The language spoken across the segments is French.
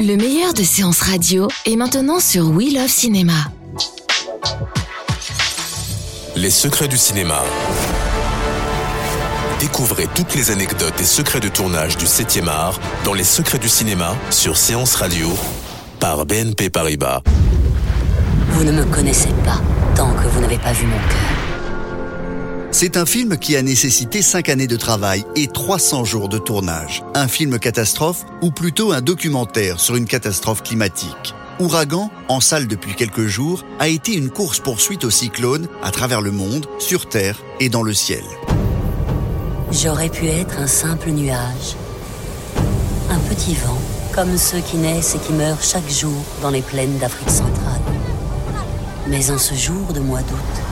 Le meilleur de séances radio est maintenant sur We Love Cinéma. Les secrets du cinéma. Découvrez toutes les anecdotes et secrets de tournage du 7e art dans Les secrets du cinéma sur Séance Radio par BNP Paribas. Vous ne me connaissez pas tant que vous n'avez pas vu mon cœur. C'est un film qui a nécessité 5 années de travail et 300 jours de tournage. Un film catastrophe ou plutôt un documentaire sur une catastrophe climatique. Ouragan, en salle depuis quelques jours, a été une course-poursuite au cyclone à travers le monde, sur Terre et dans le ciel. J'aurais pu être un simple nuage. Un petit vent, comme ceux qui naissent et qui meurent chaque jour dans les plaines d'Afrique centrale. Mais en ce jour de mois d'août,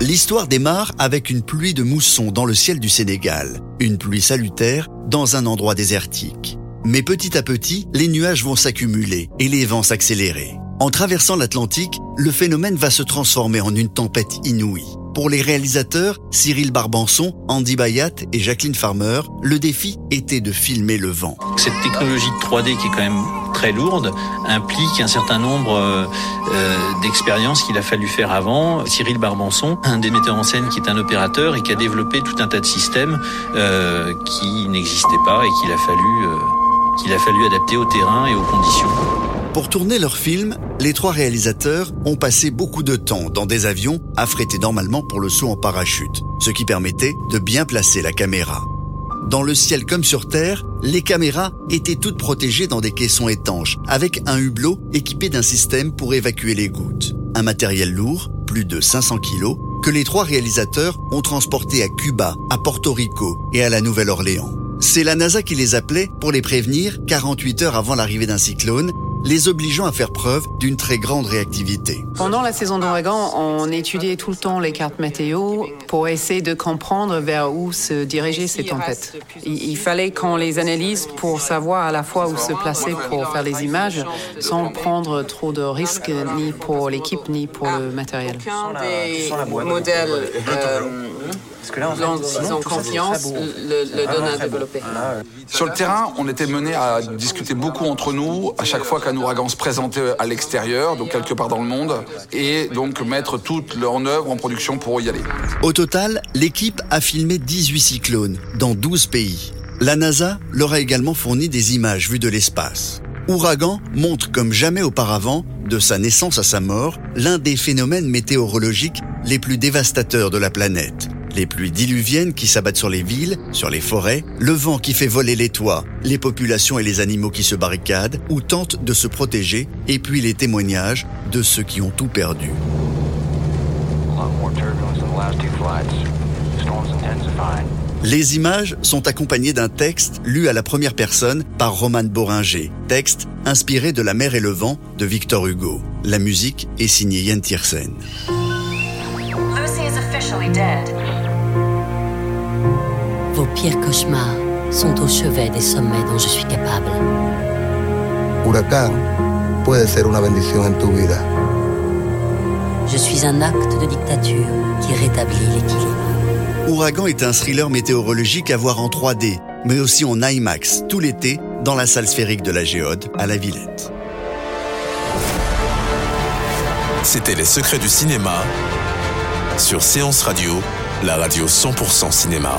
L'histoire démarre avec une pluie de mousson dans le ciel du Sénégal, une pluie salutaire dans un endroit désertique. Mais petit à petit, les nuages vont s'accumuler et les vents s'accélérer. En traversant l'Atlantique, le phénomène va se transformer en une tempête inouïe. Pour les réalisateurs, Cyril Barbanson, Andy Bayat et Jacqueline Farmer, le défi était de filmer le vent. Cette technologie de 3D qui est quand même très lourde implique un certain nombre euh, euh, d'expériences qu'il a fallu faire avant. Cyril Barbanson, un des metteurs en scène qui est un opérateur et qui a développé tout un tas de systèmes euh, qui n'existaient pas et qu'il a fallu qu'il a fallu adapter au terrain et aux conditions. Pour tourner leur film, les trois réalisateurs ont passé beaucoup de temps dans des avions affrétés normalement pour le saut en parachute, ce qui permettait de bien placer la caméra. Dans le ciel comme sur Terre, les caméras étaient toutes protégées dans des caissons étanches, avec un hublot équipé d'un système pour évacuer les gouttes. Un matériel lourd, plus de 500 kilos, que les trois réalisateurs ont transporté à Cuba, à Porto Rico et à la Nouvelle-Orléans. C'est la NASA qui les appelait pour les prévenir 48 heures avant l'arrivée d'un cyclone, les obligeant à faire preuve d'une très grande réactivité. Pendant la saison d'ouragan, on étudiait tout le temps les cartes météo pour essayer de comprendre vers où se dirigeaient ces tempêtes. Il, il fallait qu'on les analyse pour savoir à la fois où se placer pour faire les images sans prendre trop de risques ni pour l'équipe ni pour le matériel. Aucun des modèles euh, dont ils ont confiance le, le donne à développer. Sur le terrain, on était mené à discuter beaucoup entre nous à chaque fois qu'un ouragan se présentait à l'extérieur, donc quelque part dans le monde, et donc mettre toute leur œuvre en production pour y aller. Au total, l'équipe a filmé 18 cyclones dans 12 pays. La NASA leur a également fourni des images vues de l'espace. Ouragan montre comme jamais auparavant, de sa naissance à sa mort, l'un des phénomènes météorologiques les plus dévastateurs de la planète. Les pluies diluviennes qui s'abattent sur les villes, sur les forêts, le vent qui fait voler les toits, les populations et les animaux qui se barricadent ou tentent de se protéger, et puis les témoignages de ceux qui ont tout perdu. Les images sont accompagnées d'un texte lu à la première personne par Roman Boringer, texte inspiré de La mer et le vent de Victor Hugo. La musique est signée Yann Tiersen. Lucy is officially dead. Vos pires cauchemars sont au chevet des sommets dont je suis capable. Huracán puede ser una bendición en tu vida. Je suis un acte de dictature qui rétablit l'équilibre. Ouragan est un thriller météorologique à voir en 3D, mais aussi en IMAX tout l'été dans la salle sphérique de la Géode à la Villette. C'était Les secrets du cinéma sur Séance Radio, la radio 100% cinéma.